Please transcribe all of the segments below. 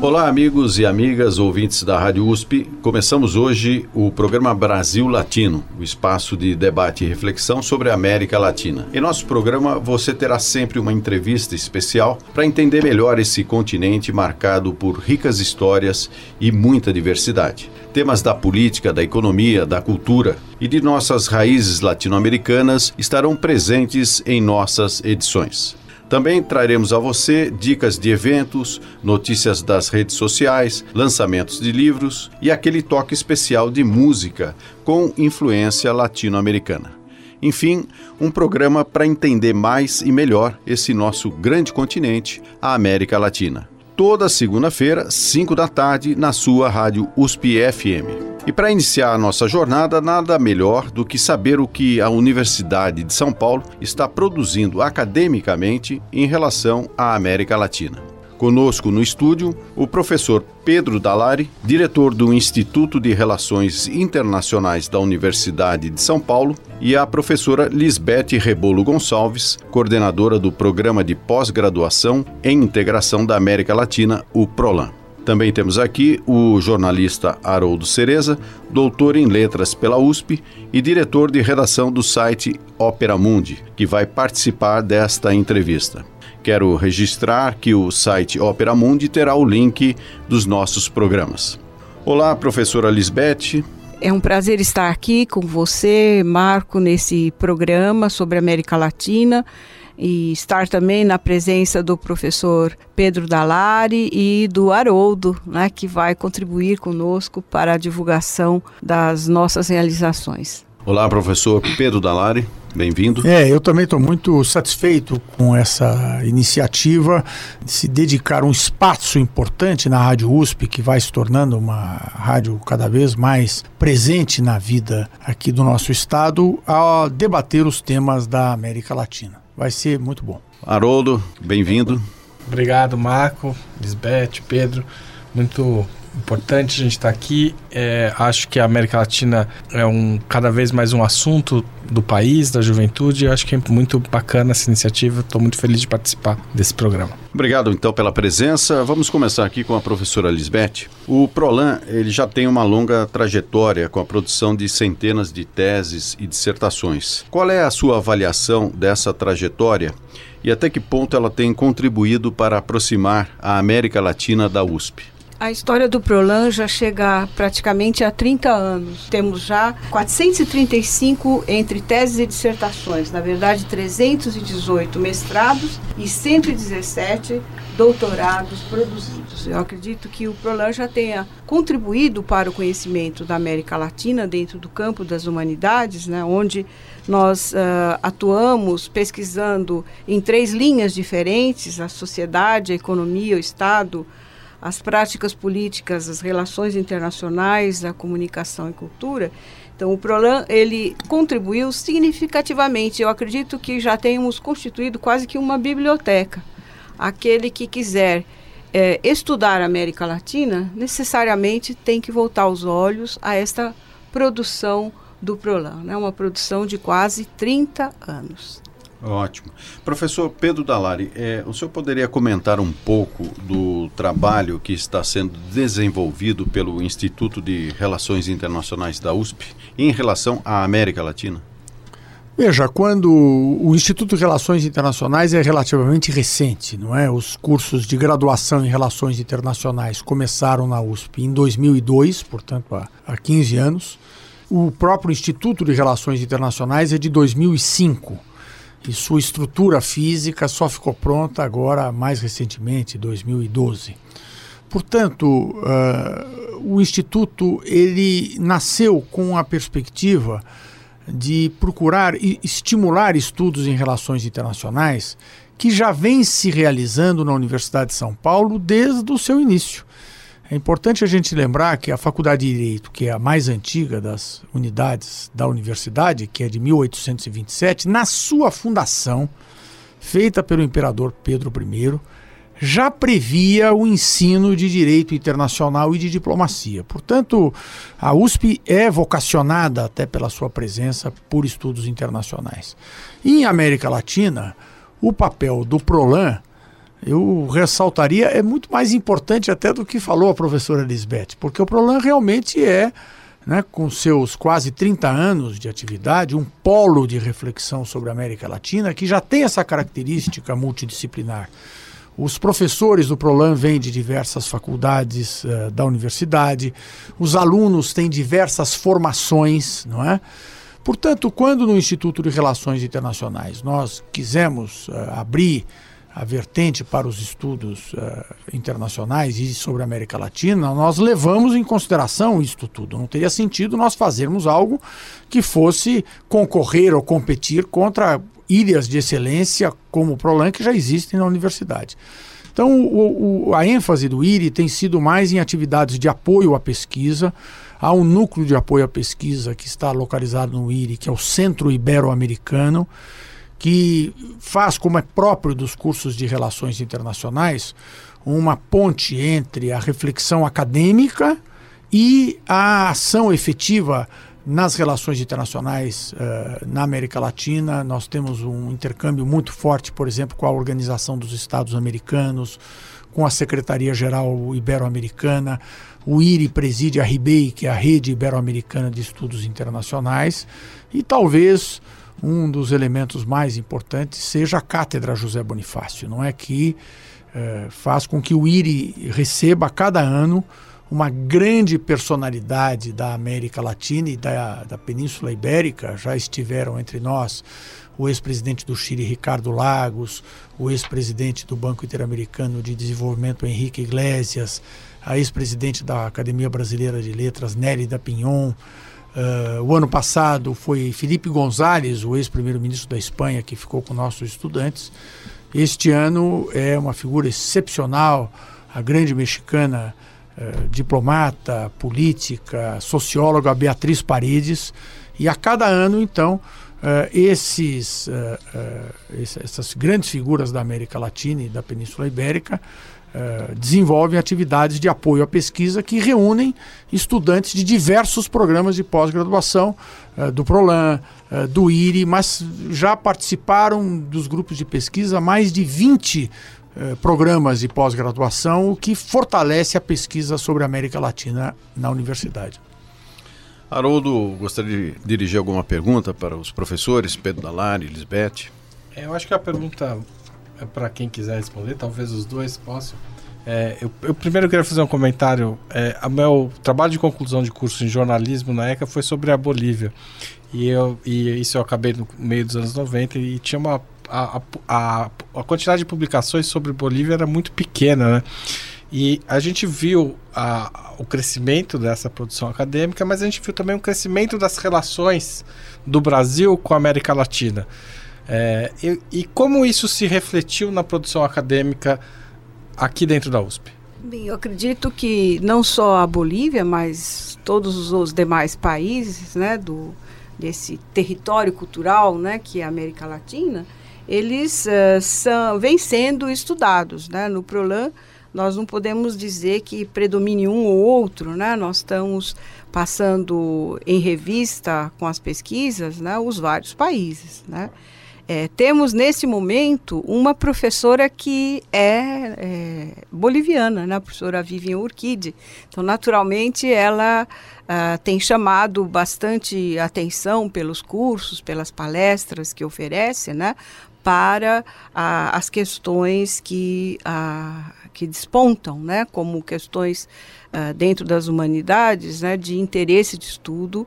Olá, amigos e amigas ouvintes da Rádio USP. Começamos hoje o programa Brasil Latino, o espaço de debate e reflexão sobre a América Latina. Em nosso programa, você terá sempre uma entrevista especial para entender melhor esse continente marcado por ricas histórias e muita diversidade. Temas da política, da economia, da cultura e de nossas raízes latino-americanas estarão presentes em nossas edições. Também traremos a você dicas de eventos, notícias das redes sociais, lançamentos de livros e aquele toque especial de música com influência latino-americana. Enfim, um programa para entender mais e melhor esse nosso grande continente, a América Latina. Toda segunda-feira, 5 da tarde, na sua rádio USP FM. E para iniciar a nossa jornada, nada melhor do que saber o que a Universidade de São Paulo está produzindo academicamente em relação à América Latina. Conosco no estúdio, o professor Pedro Dalari, diretor do Instituto de Relações Internacionais da Universidade de São Paulo, e a professora Lisbeth Rebolo Gonçalves, coordenadora do Programa de Pós-Graduação em Integração da América Latina, o PROLAN. Também temos aqui o jornalista Haroldo Cereza, doutor em letras pela USP e diretor de redação do site Opera Mundi, que vai participar desta entrevista. Quero registrar que o site Opera Mundi terá o link dos nossos programas. Olá, professora Lisbeth. É um prazer estar aqui com você, Marco, nesse programa sobre América Latina e estar também na presença do professor Pedro Dalari e do Haroldo, né, que vai contribuir conosco para a divulgação das nossas realizações. Olá, professor Pedro Dalari. Bem-vindo. É, eu também estou muito satisfeito com essa iniciativa de se dedicar um espaço importante na Rádio USP, que vai se tornando uma rádio cada vez mais presente na vida aqui do nosso estado, a debater os temas da América Latina vai ser muito bom. Haroldo, bem-vindo. Obrigado, Marco, Lisbeth, Pedro. Muito importante a gente estar aqui. É, acho que a América Latina é um cada vez mais um assunto do país, da juventude. Acho que é muito bacana essa iniciativa. Estou muito feliz de participar desse programa. Obrigado então pela presença. Vamos começar aqui com a professora Lisbeth. O Prolan ele já tem uma longa trajetória com a produção de centenas de teses e dissertações. Qual é a sua avaliação dessa trajetória? E até que ponto ela tem contribuído para aproximar a América Latina da USP? A história do Prolan já chega praticamente a 30 anos. Temos já 435 entre teses e dissertações, na verdade 318 mestrados e 117 doutorados produzidos. Eu acredito que o Prolan já tenha contribuído para o conhecimento da América Latina dentro do campo das humanidades, né, onde nós uh, atuamos pesquisando em três linhas diferentes: a sociedade, a economia, o Estado as práticas políticas, as relações internacionais, a comunicação e cultura. Então, o Prolan ele contribuiu significativamente. Eu acredito que já temos constituído quase que uma biblioteca. Aquele que quiser é, estudar a América Latina necessariamente tem que voltar os olhos a esta produção do Prolan, né? uma produção de quase 30 anos. Ótimo. Professor Pedro Dalari, é, o senhor poderia comentar um pouco do trabalho que está sendo desenvolvido pelo Instituto de Relações Internacionais da USP em relação à América Latina? Veja, quando o Instituto de Relações Internacionais é relativamente recente, não é? Os cursos de graduação em Relações Internacionais começaram na USP em 2002, portanto há, há 15 anos. O próprio Instituto de Relações Internacionais é de 2005 e sua estrutura física só ficou pronta agora, mais recentemente, 2012. Portanto, uh, o Instituto ele nasceu com a perspectiva de procurar e estimular estudos em relações internacionais que já vem se realizando na Universidade de São Paulo desde o seu início. É importante a gente lembrar que a Faculdade de Direito, que é a mais antiga das unidades da universidade, que é de 1827, na sua fundação, feita pelo imperador Pedro I, já previa o ensino de direito internacional e de diplomacia. Portanto, a USP é vocacionada, até pela sua presença, por estudos internacionais. E em América Latina, o papel do PROLAN, eu ressaltaria, é muito mais importante até do que falou a professora Lisbeth, porque o PROLAN realmente é né, com seus quase 30 anos de atividade, um polo de reflexão sobre a América Latina que já tem essa característica multidisciplinar. Os professores do Prolan vêm de diversas faculdades uh, da universidade, os alunos têm diversas formações, não é? Portanto, quando no Instituto de Relações Internacionais nós quisemos uh, abrir a vertente para os estudos uh, internacionais e sobre a América Latina, nós levamos em consideração isto tudo. Não teria sentido nós fazermos algo que fosse concorrer ou competir contra ilhas de excelência como o Prolan que já existem na universidade. Então, o, o, a ênfase do IRI tem sido mais em atividades de apoio à pesquisa. Há um núcleo de apoio à pesquisa que está localizado no IRI, que é o Centro Ibero-Americano, que faz, como é próprio dos cursos de relações internacionais, uma ponte entre a reflexão acadêmica e a ação efetiva nas relações internacionais uh, na América Latina, nós temos um intercâmbio muito forte, por exemplo, com a Organização dos Estados Americanos, com a Secretaria-Geral Ibero-Americana. O IRI preside a RIBEI, que é a Rede Ibero-Americana de Estudos Internacionais. E talvez um dos elementos mais importantes seja a Cátedra José Bonifácio, não é que uh, faz com que o IRI receba a cada ano uma grande personalidade da América Latina e da, da Península Ibérica. Já estiveram entre nós o ex-presidente do Chile, Ricardo Lagos, o ex-presidente do Banco Interamericano de Desenvolvimento, Henrique Iglesias, a ex-presidente da Academia Brasileira de Letras, Nélida Pinhon. Uh, o ano passado foi Felipe González, o ex-primeiro-ministro da Espanha, que ficou com nossos estudantes. Este ano é uma figura excepcional, a grande mexicana eh, diplomata, política, socióloga Beatriz Paredes, e a cada ano, então, uh, esses, uh, essas grandes figuras da América Latina e da Península Ibérica desenvolvem atividades de apoio à pesquisa que reúnem estudantes de diversos programas de pós-graduação, do PROLAN, do IRI, mas já participaram dos grupos de pesquisa mais de 20 eh, programas de pós-graduação, o que fortalece a pesquisa sobre a América Latina na universidade. Haroldo, gostaria de dirigir alguma pergunta para os professores Pedro Dalari e Lisbeth? É, eu acho que a pergunta para quem quiser responder, talvez os dois possam. É, eu, eu, primeiro queria fazer um comentário. É, o meu trabalho de conclusão de curso em jornalismo na ECA foi sobre a Bolívia. E, eu, e isso eu acabei no meio dos anos 90 e tinha uma a, a, a quantidade de publicações sobre Bolívia era muito pequena, né? E a gente viu a, o crescimento dessa produção acadêmica, mas a gente viu também o crescimento das relações do Brasil com a América Latina. É, e, e, como isso se refletiu na produção acadêmica aqui dentro da USP? Bem, eu acredito que não só a Bolívia, mas todos os demais países né, do, desse território cultural né, que é a América Latina, eles uh, são, vêm sendo estudados. Né? No PROLAN, nós não podemos dizer que predomine um ou outro, né? nós estamos passando em revista com as pesquisas né, os vários países. Né? É, temos nesse momento uma professora que é, é boliviana, né? a professora Vivian Urquide. Então, naturalmente, ela uh, tem chamado bastante atenção pelos cursos, pelas palestras que oferece, né? para ah, as questões que, ah, que despontam, né, como questões ah, dentro das humanidades, né, de interesse de estudo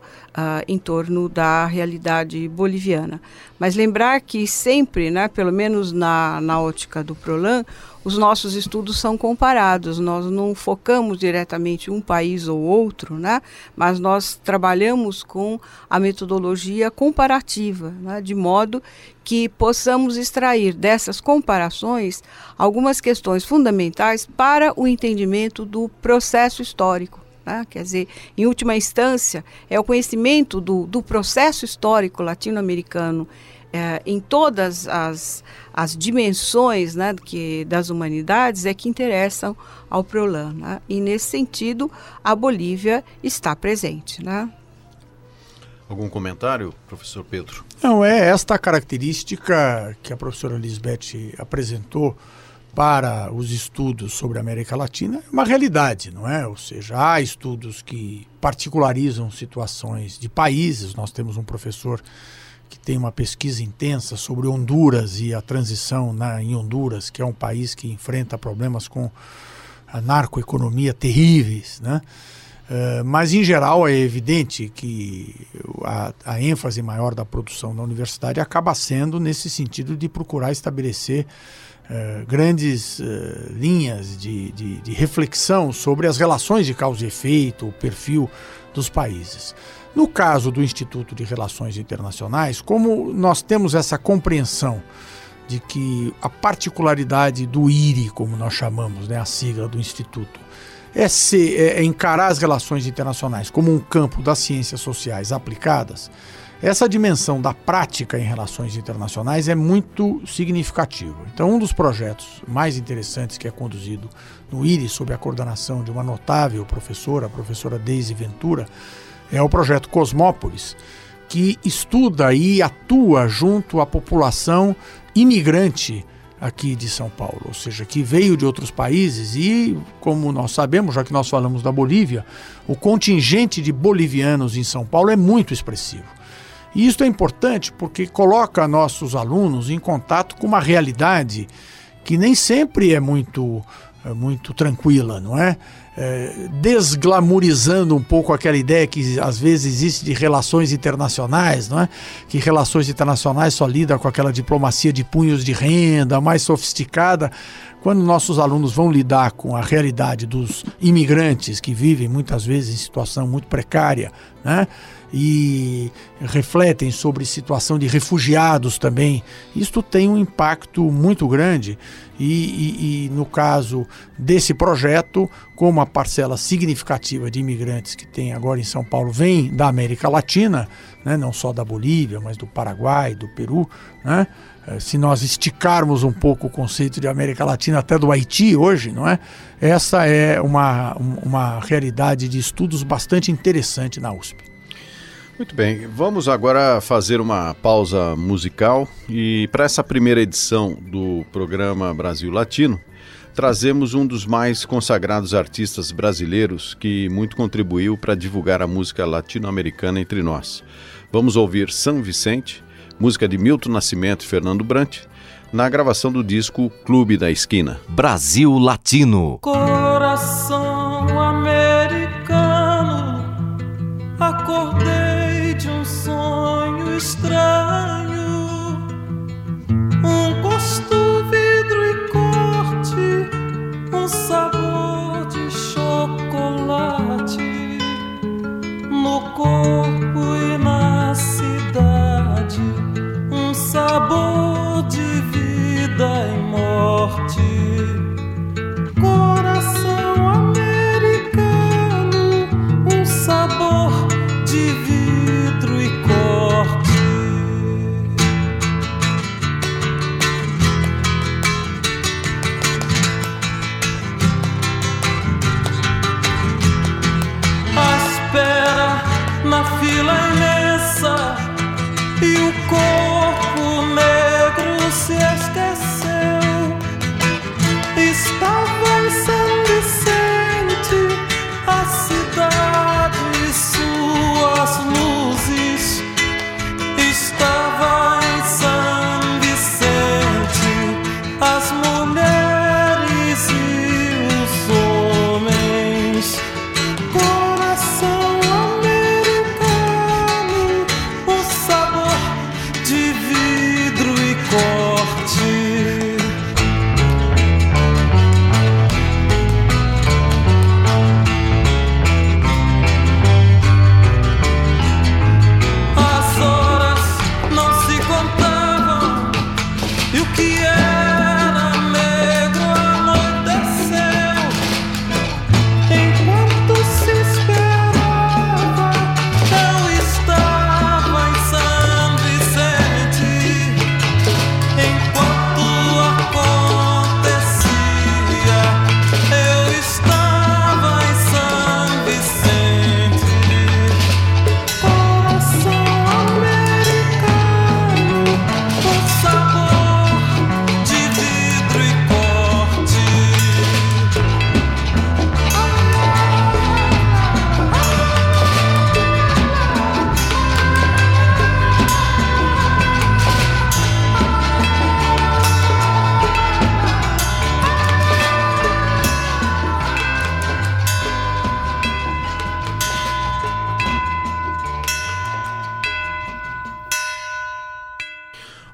em torno da realidade boliviana. Mas lembrar que sempre, né, pelo menos na, na ótica do Prolan, os nossos estudos são comparados. Nós não focamos diretamente um país ou outro, né? mas nós trabalhamos com a metodologia comparativa, né? de modo que possamos extrair dessas comparações algumas questões fundamentais para o entendimento do processo histórico. Né? Quer dizer, em última instância, é o conhecimento do, do processo histórico latino-americano é, em todas as, as dimensões né, que, das humanidades é que interessam ao Prolan. Né? E, nesse sentido, a Bolívia está presente. Né? Algum comentário, professor Pedro? Não, é esta característica que a professora Lisbeth apresentou para os estudos sobre a América Latina é uma realidade, não é? Ou seja, há estudos que particularizam situações de países. Nós temos um professor que tem uma pesquisa intensa sobre Honduras e a transição na, em Honduras, que é um país que enfrenta problemas com a narcoeconomia terríveis, né? Uh, mas, em geral, é evidente que a, a, ênfase maior da produção da universidade acaba sendo nesse sentido de procurar estabelecer uh, grandes uh, linhas de, de, de reflexão sobre as relações de causa e efeito, o perfil dos países. No caso do Instituto de Relações Internacionais, como nós temos essa compreensão de que a particularidade do IRI, como nós chamamos, né, a sigla do Instituto, é, ser, é, é encarar as relações internacionais como um campo das ciências sociais aplicadas, essa dimensão da prática em relações internacionais é muito significativa. Então, um dos projetos mais interessantes que é conduzido no IRI, sob a coordenação de uma notável professora, a professora Deise Ventura, é o projeto Cosmópolis, que estuda e atua junto à população imigrante aqui de São Paulo, ou seja, que veio de outros países e, como nós sabemos, já que nós falamos da Bolívia, o contingente de bolivianos em São Paulo é muito expressivo. E isso é importante porque coloca nossos alunos em contato com uma realidade que nem sempre é muito, é muito tranquila, não é? É, desglamorizando um pouco aquela ideia que às vezes existe de relações internacionais, não é? Que relações internacionais só lidam com aquela diplomacia de punhos de renda mais sofisticada. Quando nossos alunos vão lidar com a realidade dos imigrantes que vivem muitas vezes em situação muito precária, né? e refletem sobre situação de refugiados também. Isto tem um impacto muito grande e, e, e, no caso desse projeto, como a parcela significativa de imigrantes que tem agora em São Paulo vem da América Latina, né, não só da Bolívia, mas do Paraguai, do Peru, né? Eh, se nós esticarmos um pouco o conceito de América Latina até do Haiti hoje, não é? Essa é uma, uma realidade de estudos bastante interessante na USP. Muito bem, vamos agora fazer uma pausa musical e para essa primeira edição do programa Brasil Latino, trazemos um dos mais consagrados artistas brasileiros que muito contribuiu para divulgar a música latino-americana entre nós. Vamos ouvir São Vicente, música de Milton Nascimento e Fernando Brant, na gravação do disco Clube da Esquina. Brasil Latino. Coração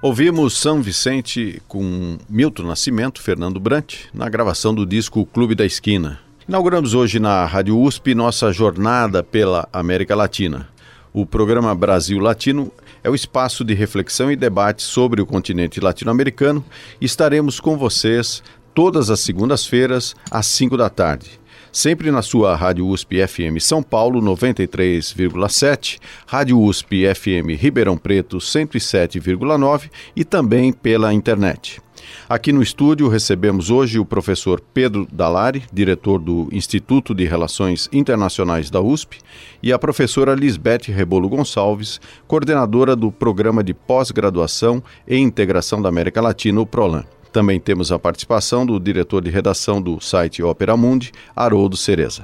Ouvimos São Vicente com Milton Nascimento, Fernando Brant, na gravação do disco Clube da Esquina. Inauguramos hoje na Rádio USP nossa jornada pela América Latina. O programa Brasil Latino é o espaço de reflexão e debate sobre o continente latino-americano estaremos com vocês todas as segundas-feiras, às 5 da tarde sempre na sua Rádio USP FM São Paulo 93,7, Rádio USP FM Ribeirão Preto 107,9 e também pela internet. Aqui no estúdio recebemos hoje o professor Pedro Dalari, diretor do Instituto de Relações Internacionais da USP, e a professora Lisbeth Rebolo Gonçalves, coordenadora do Programa de Pós-Graduação e Integração da América Latina, o PROLAN. Também temos a participação do diretor de redação do site Opera Mundi, Haroldo Cereza.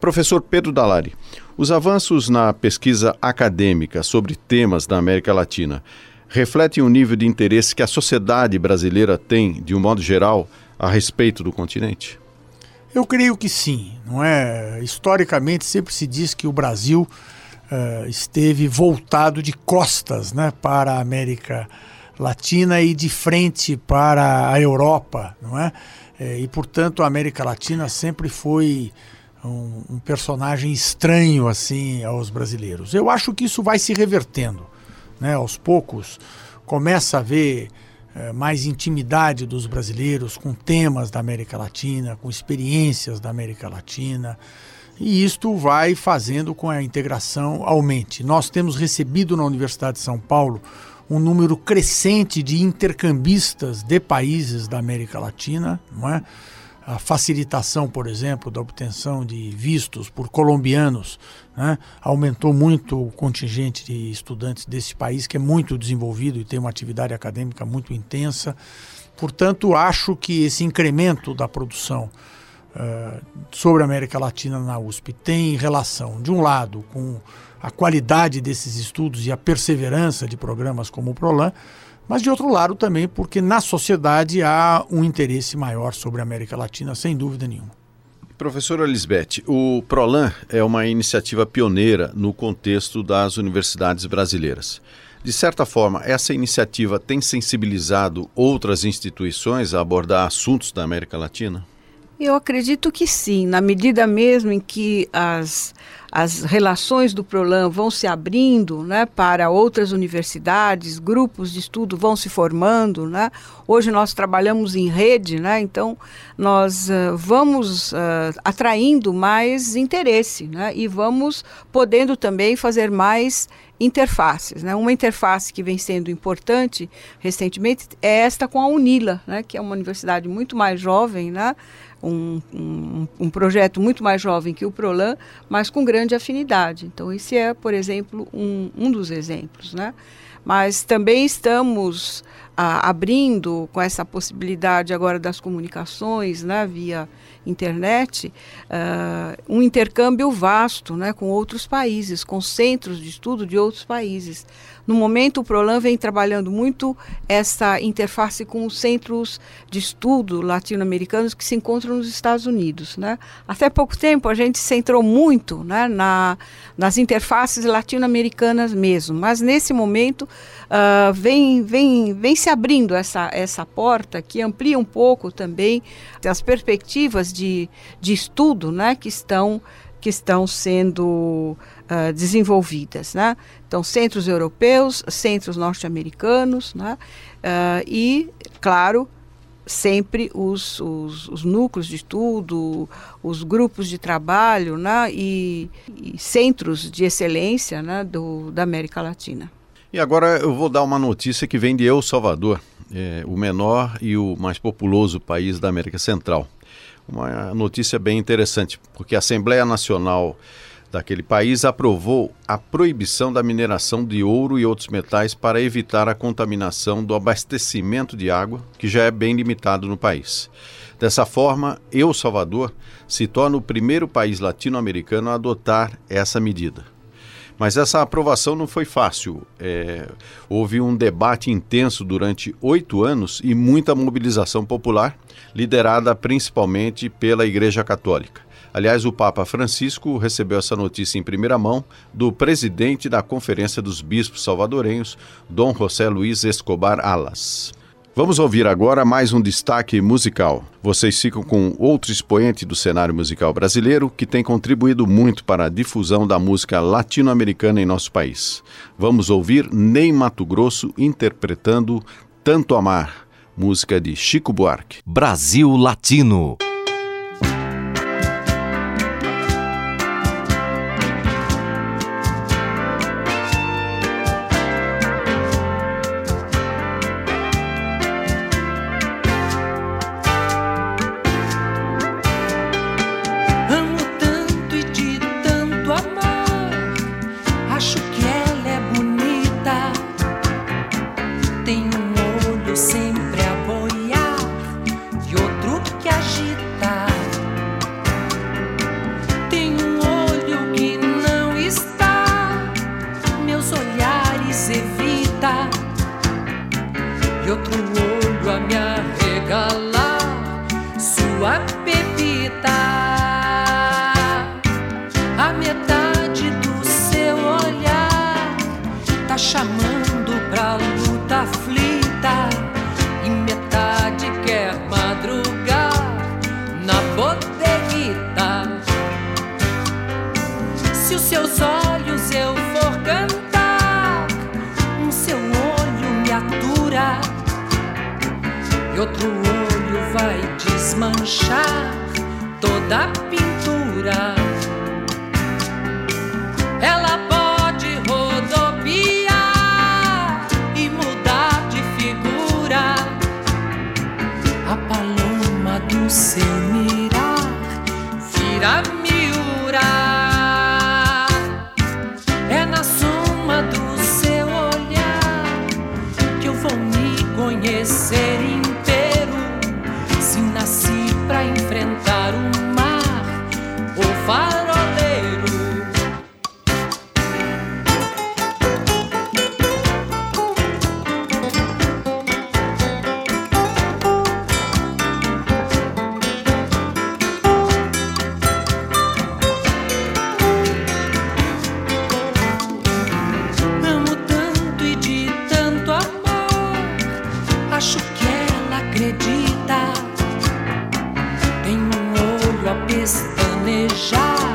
Professor Pedro Dalari, os avanços na pesquisa acadêmica sobre temas da América Latina refletem o nível de interesse que a sociedade brasileira tem, de um modo geral, a respeito do continente? Eu creio que sim, não é? Historicamente sempre se diz que o Brasil uh, esteve voltado de costas, né, para a América Latina Latina e de frente para a Europa, não é? é e portanto a América Latina sempre foi um, um, personagem estranho assim aos brasileiros. Eu acho que isso vai se revertendo, né? Aos poucos começa a haver é, mais intimidade dos brasileiros com temas da América Latina, com experiências da América Latina. E isto vai fazendo com a integração aumente. Nós temos recebido na Universidade de São Paulo um número crescente de intercambistas de países da América Latina, não é? A facilitação, por exemplo, da obtenção de vistos por colombianos né? aumentou muito o contingente de estudantes desse país, que é muito desenvolvido e tem uma atividade acadêmica muito intensa. Portanto, acho que esse incremento da produção uh, sobre a América Latina na USP tem relação, de um lado, com a qualidade desses estudos e a perseverança de programas como o PROLAN, mas de outro lado também porque na sociedade há um interesse maior sobre a América Latina, sem dúvida nenhuma. Professora Lisbeth, o PROLAN é uma iniciativa pioneira no contexto das universidades brasileiras. De certa forma, essa iniciativa tem sensibilizado outras instituições a abordar assuntos da América Latina? Eu acredito que sim, na medida mesmo em que as, as relações do Prolan vão se abrindo né, para outras universidades, grupos de estudo vão se formando. Né? Hoje nós trabalhamos em rede, né, então nós uh, vamos uh, atraindo mais interesse né, e vamos podendo também fazer mais interfaces. Né? Uma interface que vem sendo importante recentemente é esta com a UNILA, né? que é uma universidade muito mais jovem, né? um, um, um, projeto muito mais jovem que o Prolan, mas com grande afinidade. Então, esse é, por exemplo, um, um dos exemplos. Né? Mas também estamos ah, abrindo com essa possibilidade agora das comunicações né, via internet, uh, um intercâmbio vasto né, com outros países, com centros de estudo de outros países. No momento, o Prolan vem trabalhando muito essa interface com os centros de estudo latino-americanos que se encontram nos Estados Unidos. Né? Até pouco tempo, a gente centrou muito né, na, nas interfaces latino-americanas mesmo, mas nesse momento uh, vem, vem, vem se abrindo essa, essa porta que amplia um pouco também as perspectivas de, de estudo né, que estão que estão sendo uh, desenvolvidas. Né? Então, centros europeus, centros norte-americanos, né? Uh, e, claro, sempre os, os, os, núcleos de estudo, os grupos de trabalho né? e, e centros de excelência né? Do, da América Latina. E agora eu vou dar uma notícia que vem de El Salvador, é, o menor e o mais populoso país da América Central uma notícia bem interessante, porque a Assembleia Nacional daquele país aprovou a proibição da mineração de ouro e outros metais para evitar a contaminação do abastecimento de água, que já é bem limitado no país. Dessa forma, El Salvador se torna o primeiro país latino-americano a adotar essa medida. Mas essa aprovação não foi fácil. É, houve um debate intenso durante oito anos e muita mobilização popular, liderada principalmente pela Igreja Católica. Aliás, o Papa Francisco recebeu essa notícia em primeira mão do presidente da Conferência dos Bispos Salvadorenhos, Dom José Luiz Escobar Alas. Vamos ouvir agora mais um destaque musical. Vocês ficam com outro expoente do cenário musical brasileiro que tem contribuído muito para a difusão da música latino-americana em nosso país. Vamos ouvir Ney Mato Grosso interpretando Tanto Amar, música de Chico Buarque. Brasil Latino. tem um olho sem outro olho vai desmanchar toda a pintura. Estanejar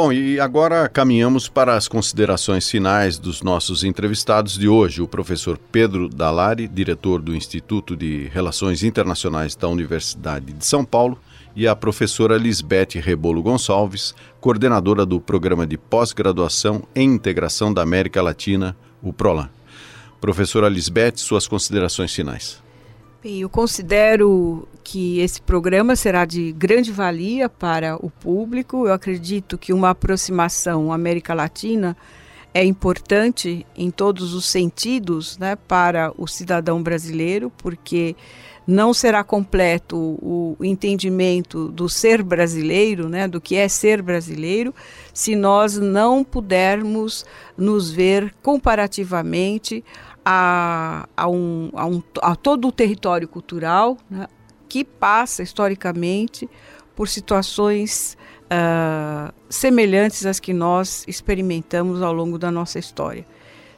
Bom, e agora caminhamos para as considerações finais dos nossos entrevistados de hoje. O professor Pedro Dalari, diretor do Instituto de Relações Internacionais da Universidade de São Paulo, e a professora Lisbeth Rebolo Gonçalves, coordenadora do Programa de Pós-Graduação em Integração da América Latina, o PROLAN. Professora Lisbeth, suas considerações finais. Bem, eu considero que esse programa será de grande valia para o público. Eu acredito que uma aproximação América Latina é importante em todos os sentidos né, para o cidadão brasileiro, porque não será completo o entendimento do ser brasileiro, né, do que é ser brasileiro, se nós não pudermos nos ver comparativamente a, a, um, a, um, a todo o território cultural né, que passa historicamente por situações uh, semelhantes às que nós experimentamos ao longo da nossa história.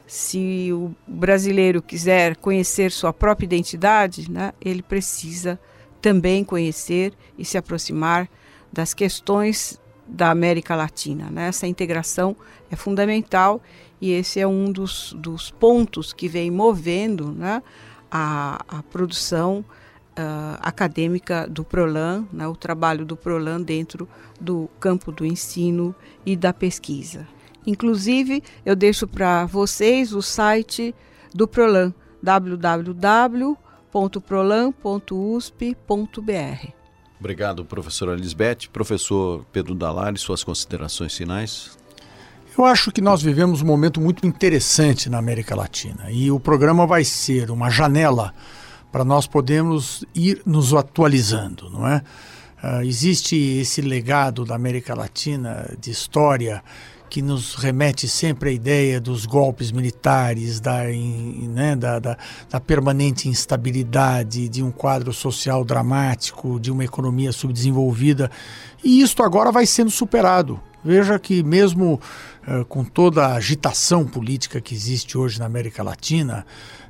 se o brasileiro quiser conhecer sua própria identidade, né, ele precisa também conhecer e se aproximar das questões da América Latina. Né? Essa integração é fundamental e esse é um dos, dos pontos que vem movendo né, a, a produção uh, acadêmica do PROLAN, né, o trabalho do PROLAN dentro do campo do ensino e da pesquisa. Inclusive, eu deixo para vocês o site do PROLAN, www.prolan.usp.br. Obrigado, professora Lisbeth. Professor Pedro Dalari, suas considerações finais? Eu acho que nós vivemos um momento muito interessante na América Latina e o programa vai ser uma janela para nós podermos ir nos atualizando, não é? Uh, existe esse legado da América Latina de história que nos remete sempre à ideia dos golpes militares, da, né, da, da, da, permanente instabilidade, de um quadro social dramático, de uma economia subdesenvolvida. E isto agora vai sendo superado. Veja que, mesmo com toda a agitação política que existe hoje na América Latina,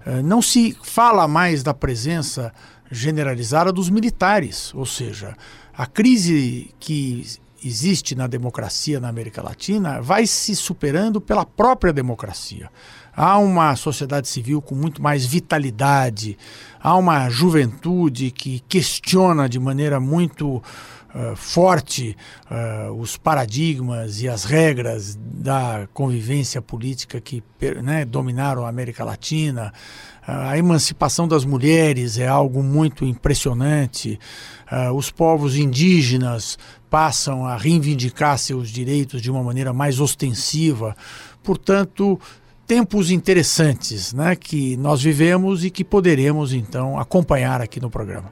uh, não se fala mais da presença generalizada dos militares, ou seja, a crise que existe na democracia na América Latina vai se superando pela própria democracia. Há uma sociedade civil com muito mais vitalidade, há uma juventude que questiona de maneira muito uh, forte uh, os paradigmas e as regras da convivência política que né, dominaram a América Latina. A emancipação das mulheres é algo muito impressionante. Os povos indígenas passam a reivindicar seus direitos de uma maneira mais ostensiva. Portanto, tempos interessantes né, que nós vivemos e que poderemos então acompanhar aqui no programa.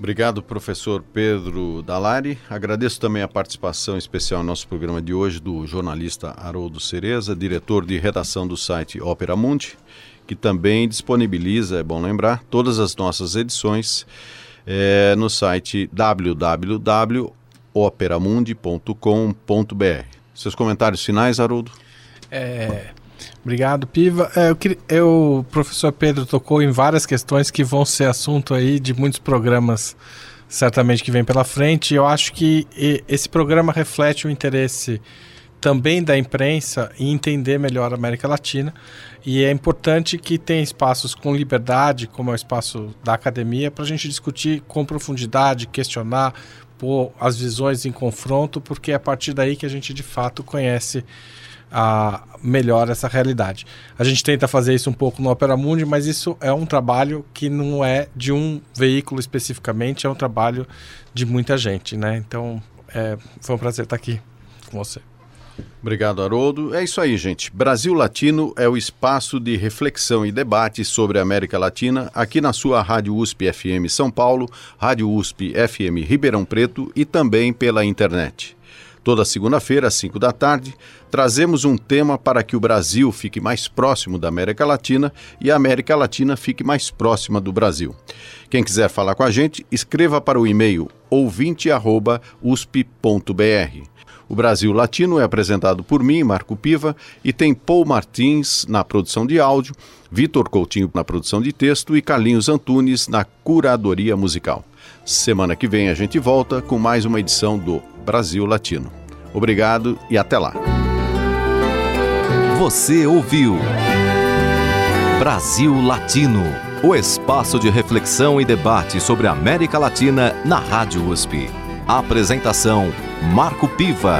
Obrigado, professor Pedro Dalari. Agradeço também a participação especial no nosso programa de hoje do jornalista Haroldo Cereza, diretor de redação do site Opera Mundi, que também disponibiliza, é bom lembrar, todas as nossas edições é, no site www.operamundi.com.br. Seus comentários finais, Haroldo? É, obrigado, Piva. É, eu, eu, o professor Pedro tocou em várias questões que vão ser assunto aí de muitos programas, certamente que vem pela frente. Eu acho que esse programa reflete o interesse também da imprensa em entender melhor a América Latina. E é importante que tenha espaços com liberdade, como é o espaço da academia, para a gente discutir com profundidade, questionar, pôr as visões em confronto, porque é a partir daí que a gente de fato conhece a melhor essa realidade. A gente tenta fazer isso um pouco no Opera Mundi, mas isso é um trabalho que não é de um veículo especificamente, é um trabalho de muita gente, né? Então, é, foi um prazer estar aqui com você. Obrigado, Haroldo. É isso aí, gente. Brasil Latino é o espaço de reflexão e debate sobre a América Latina aqui na sua Rádio USP FM São Paulo, Rádio USP FM Ribeirão Preto e também pela internet. Toda segunda-feira, às 5 da tarde, trazemos um tema para que o Brasil fique mais próximo da América Latina e a América Latina fique mais próxima do Brasil. Quem quiser falar com a gente, escreva para o e-mail ouvinte.usp.br. O Brasil Latino é apresentado por mim, Marco Piva, e tem Paul Martins na produção de áudio, Vitor Coutinho na produção de texto e Carlinhos Antunes na curadoria musical. Semana que vem a gente volta com mais uma edição do Brasil Latino. Obrigado e até lá. Você ouviu Brasil Latino, o espaço de reflexão e debate sobre a América Latina na Rádio USP. Apresentação Marco Piva.